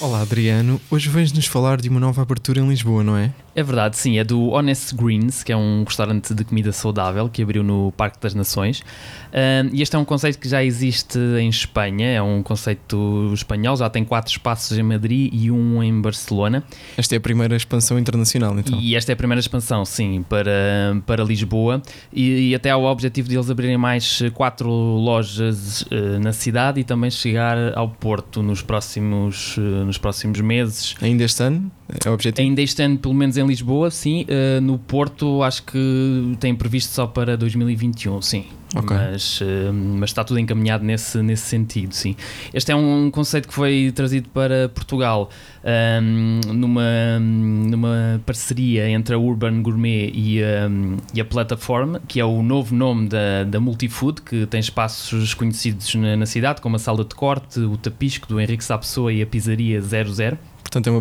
Olá Adriano, hoje vens-nos falar de uma nova abertura em Lisboa, não é? É verdade, sim, é do Honest Greens, que é um restaurante de comida saudável que abriu no Parque das Nações. Uh, e este é um conceito que já existe em Espanha, é um conceito espanhol, já tem quatro espaços em Madrid e um em Barcelona. Esta é a primeira expansão internacional, então. E esta é a primeira expansão, sim, para, para Lisboa. E, e até há o objetivo de eles abrirem mais quatro lojas uh, na cidade e também chegar ao Porto nos próximos, uh, nos próximos meses. Ainda este ano? É o objetivo? Ainda este ano, pelo menos em Lisboa, sim. Uh, no Porto, acho que tem previsto só para 2021, sim. Okay. Mas, uh, mas está tudo encaminhado nesse, nesse sentido, sim. Este é um conceito que foi trazido para Portugal um, numa, numa parceria entre a Urban Gourmet e, um, e a Plataforma, que é o novo nome da, da Multifood, que tem espaços conhecidos na, na cidade, como a Sala de Corte, o Tapisco do Henrique Sapessoa e a Pizzaria 00. Portanto, é uma